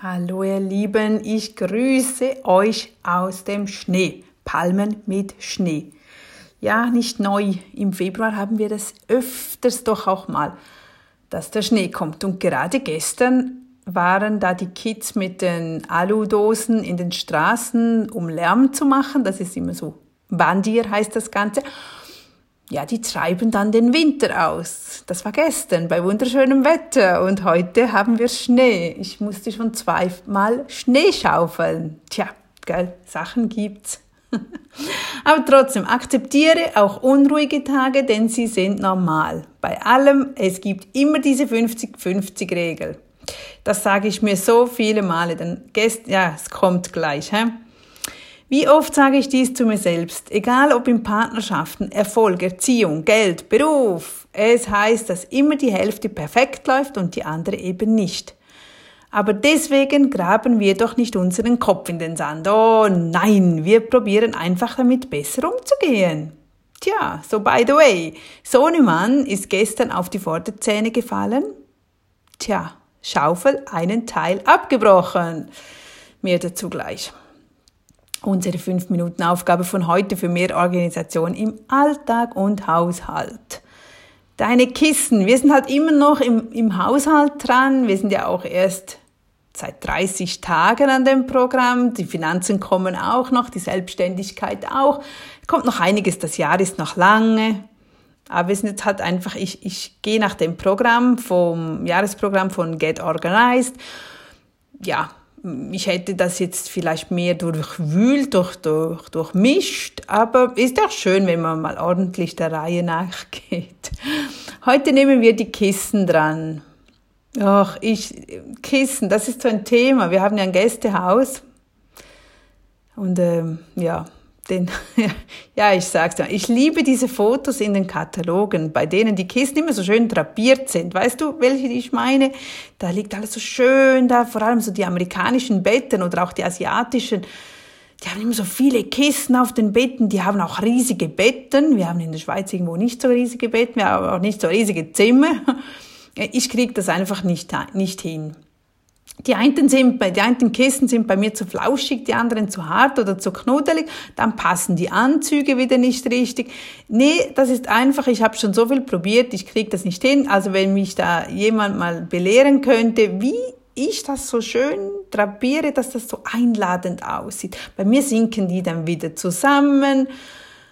Hallo ihr Lieben, ich grüße euch aus dem Schnee. Palmen mit Schnee. Ja, nicht neu. Im Februar haben wir das öfters doch auch mal, dass der Schnee kommt. Und gerade gestern waren da die Kids mit den Aludosen in den Straßen, um Lärm zu machen. Das ist immer so. Bandier heißt das Ganze ja, die treiben dann den Winter aus. Das war gestern bei wunderschönem Wetter und heute haben wir Schnee. Ich musste schon zweimal Schnee schaufeln. Tja, gell, Sachen gibt's. Aber trotzdem, akzeptiere auch unruhige Tage, denn sie sind normal. Bei allem, es gibt immer diese 50-50-Regel. Das sage ich mir so viele Male, denn gest ja, es kommt gleich. Hä? Wie oft sage ich dies zu mir selbst, egal ob in Partnerschaften, Erfolg, Erziehung, Geld, Beruf. Es heißt, dass immer die Hälfte perfekt läuft und die andere eben nicht. Aber deswegen graben wir doch nicht unseren Kopf in den Sand. Oh nein, wir probieren einfach damit besser umzugehen. Tja, so by the way, Sohnemann ist gestern auf die Vorderzähne gefallen. Tja, Schaufel einen Teil abgebrochen. Mehr dazu gleich unsere 5 Minuten Aufgabe von heute für mehr Organisation im Alltag und Haushalt. Deine Kissen, wir sind halt immer noch im, im Haushalt dran, wir sind ja auch erst seit 30 Tagen an dem Programm, die Finanzen kommen auch noch, die Selbstständigkeit auch, kommt noch einiges, das Jahr ist noch lange, aber wir sind jetzt halt einfach, ich, ich gehe nach dem Programm vom Jahresprogramm von Get Organized, ja, ich hätte das jetzt vielleicht mehr durchwühlt, durch, durch, durchmischt, aber ist auch schön, wenn man mal ordentlich der Reihe nachgeht. Heute nehmen wir die Kissen dran. Ach, ich, Kissen, das ist so ein Thema. Wir haben ja ein Gästehaus. Und ähm, ja, den, ja, ich sag's mal, ich liebe diese Fotos in den Katalogen, bei denen die Kisten immer so schön drapiert sind. Weißt du, welche ich meine? Da liegt alles so schön da, vor allem so die amerikanischen Betten oder auch die asiatischen. Die haben immer so viele Kissen auf den Betten, die haben auch riesige Betten. Wir haben in der Schweiz irgendwo nicht so riesige Betten, wir haben auch nicht so riesige Zimmer. Ich krieg das einfach nicht, nicht hin. Die einen, sind, die einen Kissen sind bei mir zu flauschig, die anderen zu hart oder zu knuddelig, dann passen die Anzüge wieder nicht richtig. Nee, das ist einfach, ich habe schon so viel probiert, ich kriege das nicht hin. Also wenn mich da jemand mal belehren könnte, wie ich das so schön drapiere, dass das so einladend aussieht. Bei mir sinken die dann wieder zusammen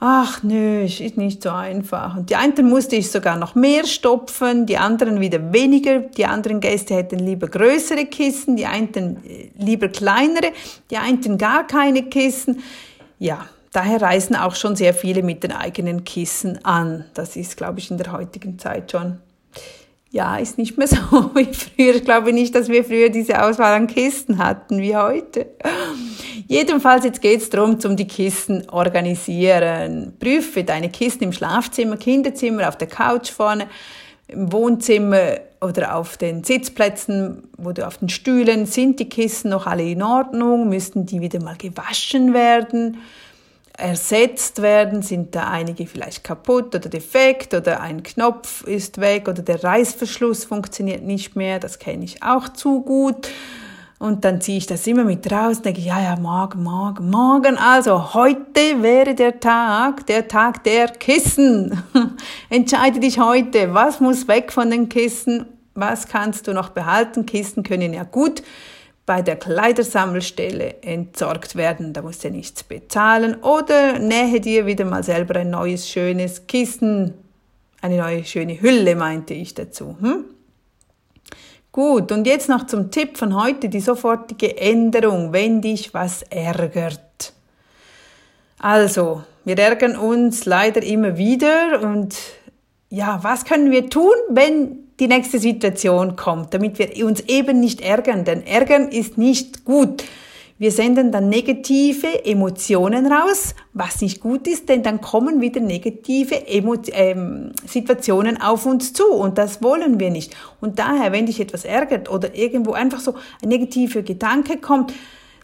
ach nö, ist nicht so einfach. Und die einen musste ich sogar noch mehr stopfen, die anderen wieder weniger. Die anderen Gäste hätten lieber größere Kissen, die einen äh, lieber kleinere, die einen gar keine Kissen. Ja, daher reisen auch schon sehr viele mit den eigenen Kissen an. Das ist, glaube ich, in der heutigen Zeit schon ja, ist nicht mehr so wie früher. Ich glaube nicht, dass wir früher diese Auswahl an Kisten hatten wie heute. Jedenfalls, jetzt geht's darum, zum die Kisten organisieren. Prüfe deine Kisten im Schlafzimmer, Kinderzimmer, auf der Couch vorne, im Wohnzimmer oder auf den Sitzplätzen, wo du auf den Stühlen, sind die Kisten noch alle in Ordnung? Müssten die wieder mal gewaschen werden? ersetzt werden, sind da einige vielleicht kaputt oder defekt oder ein Knopf ist weg oder der Reißverschluss funktioniert nicht mehr, das kenne ich auch zu gut. Und dann ziehe ich das immer mit raus, denke, ja, ja, morgen, morgen, morgen. Also heute wäre der Tag, der Tag der Kissen. Entscheide dich heute, was muss weg von den Kissen, was kannst du noch behalten. Kisten können ja gut bei der Kleidersammelstelle entsorgt werden. Da musst du nichts bezahlen. Oder nähe dir wieder mal selber ein neues, schönes Kissen. Eine neue, schöne Hülle, meinte ich dazu. Hm? Gut, und jetzt noch zum Tipp von heute, die sofortige Änderung, wenn dich was ärgert. Also, wir ärgern uns leider immer wieder und ja, was können wir tun, wenn die nächste Situation kommt, damit wir uns eben nicht ärgern, denn ärgern ist nicht gut. Wir senden dann negative Emotionen raus, was nicht gut ist, denn dann kommen wieder negative Emo ähm, Situationen auf uns zu und das wollen wir nicht. Und daher, wenn dich etwas ärgert oder irgendwo einfach so ein negativer Gedanke kommt,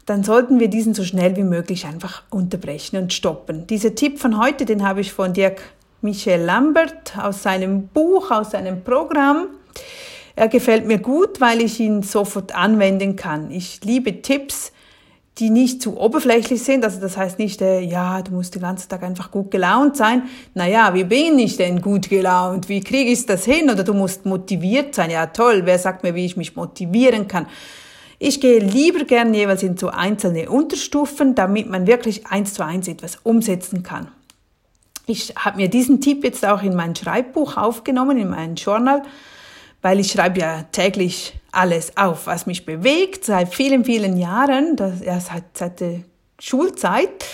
dann sollten wir diesen so schnell wie möglich einfach unterbrechen und stoppen. Dieser Tipp von heute, den habe ich von Dirk Michel Lambert aus seinem Buch, aus seinem Programm. Er gefällt mir gut, weil ich ihn sofort anwenden kann. Ich liebe Tipps, die nicht zu oberflächlich sind. Also das heißt nicht, äh, ja, du musst den ganzen Tag einfach gut gelaunt sein. Naja, wie bin ich denn gut gelaunt? Wie kriege ich das hin? Oder du musst motiviert sein. Ja, toll. Wer sagt mir, wie ich mich motivieren kann? Ich gehe lieber gern jeweils in so einzelne Unterstufen, damit man wirklich eins zu eins etwas umsetzen kann. Ich habe mir diesen Tipp jetzt auch in mein Schreibbuch aufgenommen, in mein Journal, weil ich schreibe ja täglich alles auf, was mich bewegt, seit vielen, vielen Jahren, das, ja, seit, seit der Schulzeit.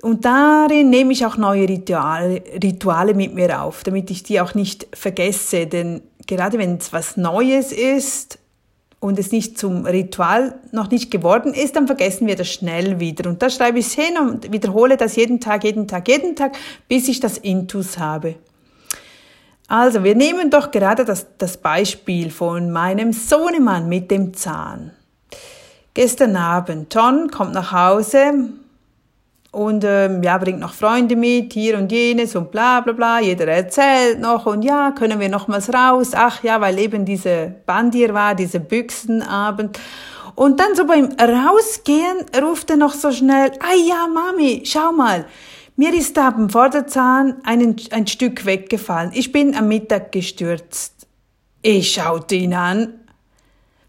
Und darin nehme ich auch neue Rituale, Rituale mit mir auf, damit ich die auch nicht vergesse. Denn gerade wenn es was Neues ist und es nicht zum Ritual noch nicht geworden ist, dann vergessen wir das schnell wieder. Und da schreibe ich es hin und wiederhole das jeden Tag, jeden Tag, jeden Tag, bis ich das Intus habe. Also, wir nehmen doch gerade das, das Beispiel von meinem Sohnemann mit dem Zahn. Gestern Abend, John kommt nach Hause und ähm, ja, bringt noch Freunde mit, hier und jenes und bla bla bla. Jeder erzählt noch und ja, können wir nochmals raus? Ach ja, weil eben diese Bandier war, diese Büchsenabend. Und dann so beim Rausgehen ruft er noch so schnell, ah ja, Mami, schau mal, mir ist da am Vorderzahn ein, ein Stück weggefallen. Ich bin am Mittag gestürzt. Ich schaute ihn an.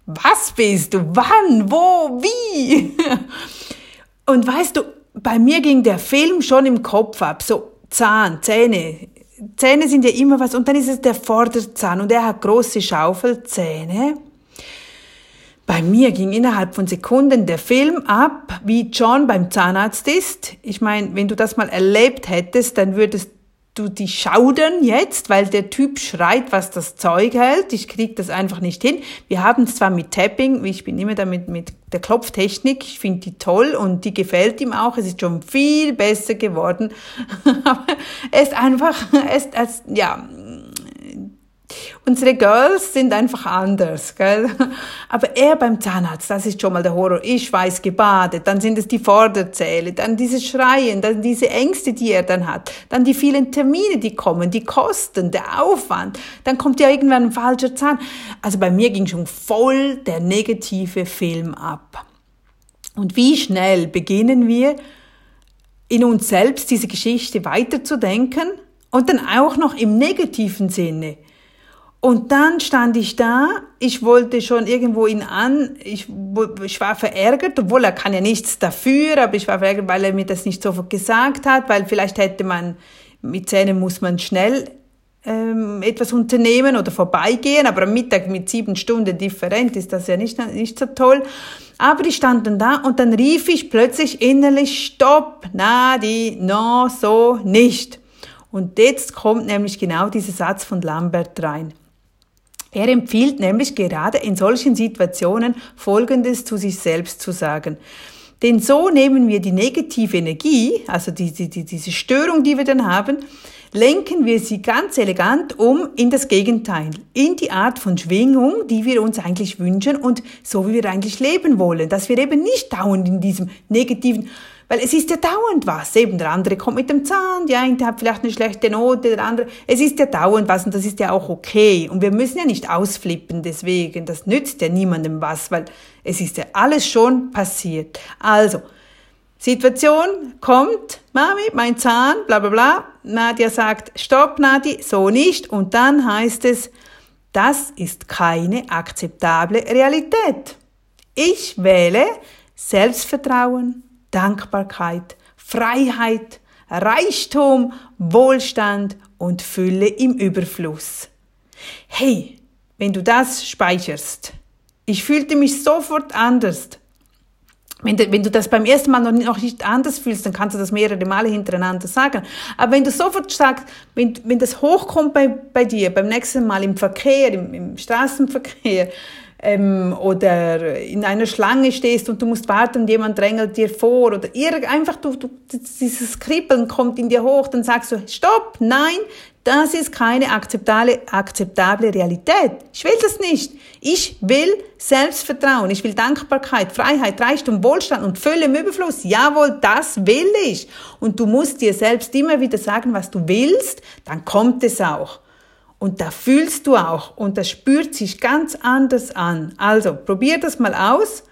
Was bist du? Wann? Wo? Wie? Und weißt du, bei mir ging der Film schon im Kopf ab. So Zahn, Zähne. Zähne sind ja immer was. Und dann ist es der Vorderzahn und er hat große Schaufelzähne. Bei mir ging innerhalb von Sekunden der Film ab, wie John beim Zahnarzt ist. Ich meine, wenn du das mal erlebt hättest, dann würdest du die schaudern jetzt, weil der Typ schreit, was das Zeug hält. Ich krieg das einfach nicht hin. Wir haben es zwar mit Tapping, ich bin immer damit mit der Klopftechnik, ich finde die toll und die gefällt ihm auch. Es ist schon viel besser geworden. Aber er ist einfach, er ist, ja, Unsere Girls sind einfach anders, gell? Aber er beim Zahnarzt, das ist schon mal der Horror. Ich weiß gebadet, dann sind es die Vorderzähle, dann dieses Schreien, dann diese Ängste, die er dann hat, dann die vielen Termine, die kommen, die Kosten, der Aufwand, dann kommt ja irgendwann ein falscher Zahn. Also bei mir ging schon voll der negative Film ab. Und wie schnell beginnen wir, in uns selbst diese Geschichte weiterzudenken und dann auch noch im negativen Sinne. Und dann stand ich da, ich wollte schon irgendwo ihn an, ich, ich war verärgert, obwohl er kann ja nichts dafür, aber ich war verärgert, weil er mir das nicht sofort gesagt hat, weil vielleicht hätte man, mit Zähnen muss man schnell ähm, etwas unternehmen oder vorbeigehen, aber am Mittag mit sieben Stunden Differenz ist das ja nicht, nicht so toll. Aber ich stand dann da und dann rief ich plötzlich innerlich, stopp, na, die, no, so, nicht. Und jetzt kommt nämlich genau dieser Satz von Lambert rein. Er empfiehlt nämlich gerade in solchen Situationen Folgendes zu sich selbst zu sagen. Denn so nehmen wir die negative Energie, also die, die, die, diese Störung, die wir dann haben, lenken wir sie ganz elegant um in das Gegenteil, in die Art von Schwingung, die wir uns eigentlich wünschen und so wie wir eigentlich leben wollen, dass wir eben nicht dauernd in diesem negativen weil es ist ja dauernd was. Eben der andere kommt mit dem Zahn, der eine hat vielleicht eine schlechte Note, der andere. Es ist ja dauernd was und das ist ja auch okay. Und wir müssen ja nicht ausflippen deswegen. Das nützt ja niemandem was, weil es ist ja alles schon passiert. Also, Situation kommt, Mami, mein Zahn, bla bla bla. Nadia sagt, stopp Nadi, so nicht. Und dann heißt es, das ist keine akzeptable Realität. Ich wähle Selbstvertrauen, Dankbarkeit, Freiheit, Reichtum, Wohlstand und Fülle im Überfluss. Hey, wenn du das speicherst, ich fühlte mich sofort anders. Wenn du, wenn du das beim ersten Mal noch nicht, noch nicht anders fühlst, dann kannst du das mehrere Male hintereinander sagen. Aber wenn du sofort sagst, wenn, wenn das hochkommt bei, bei dir, beim nächsten Mal im Verkehr, im, im Straßenverkehr, ähm, oder in einer Schlange stehst und du musst warten und jemand drängelt dir vor oder irgend, einfach du, du, dieses Kribbeln kommt in dir hoch, dann sagst du, stopp, nein, das ist keine akzeptable, akzeptable Realität. Ich will das nicht. Ich will Selbstvertrauen, ich will Dankbarkeit, Freiheit, Reichtum, Wohlstand und Fülle im Überfluss. Jawohl, das will ich. Und du musst dir selbst immer wieder sagen, was du willst, dann kommt es auch. Und da fühlst du auch und das spürt sich ganz anders an. Also probier das mal aus.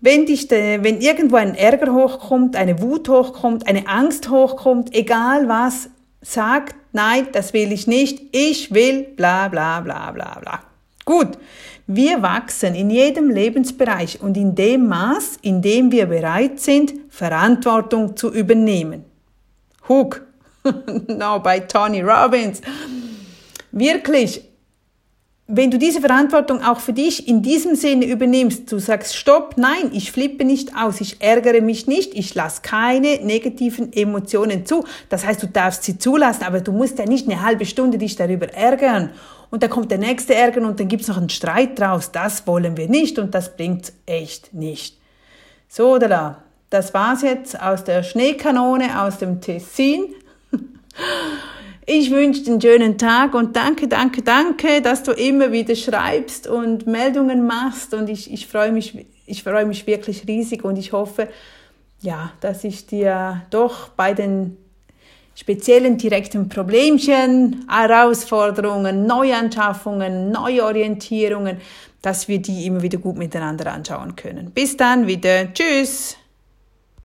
Wenn, dich, wenn irgendwo ein Ärger hochkommt, eine Wut hochkommt, eine Angst hochkommt, egal was, sag, nein, das will ich nicht, ich will bla bla bla bla bla. Gut, wir wachsen in jedem Lebensbereich und in dem Maß, in dem wir bereit sind, Verantwortung zu übernehmen. Hook, no, bei Tony Robbins. Wirklich, wenn du diese Verantwortung auch für dich in diesem Sinne übernimmst, du sagst, stopp, nein, ich flippe nicht aus, ich ärgere mich nicht, ich lasse keine negativen Emotionen zu. Das heißt, du darfst sie zulassen, aber du musst ja nicht eine halbe Stunde dich darüber ärgern. Und dann kommt der nächste Ärger und dann gibt's noch einen Streit draus. Das wollen wir nicht und das bringt echt nicht. So oder da. Das war's jetzt aus der Schneekanone aus dem Tessin. Ich wünsche dir einen schönen Tag und danke, danke, danke, dass du immer wieder schreibst und Meldungen machst und ich, ich freue mich, ich freue mich wirklich riesig und ich hoffe, ja, dass ich dir doch bei den speziellen direkten Problemchen, Herausforderungen, Neuanschaffungen, Neuorientierungen, dass wir die immer wieder gut miteinander anschauen können. Bis dann wieder. Tschüss!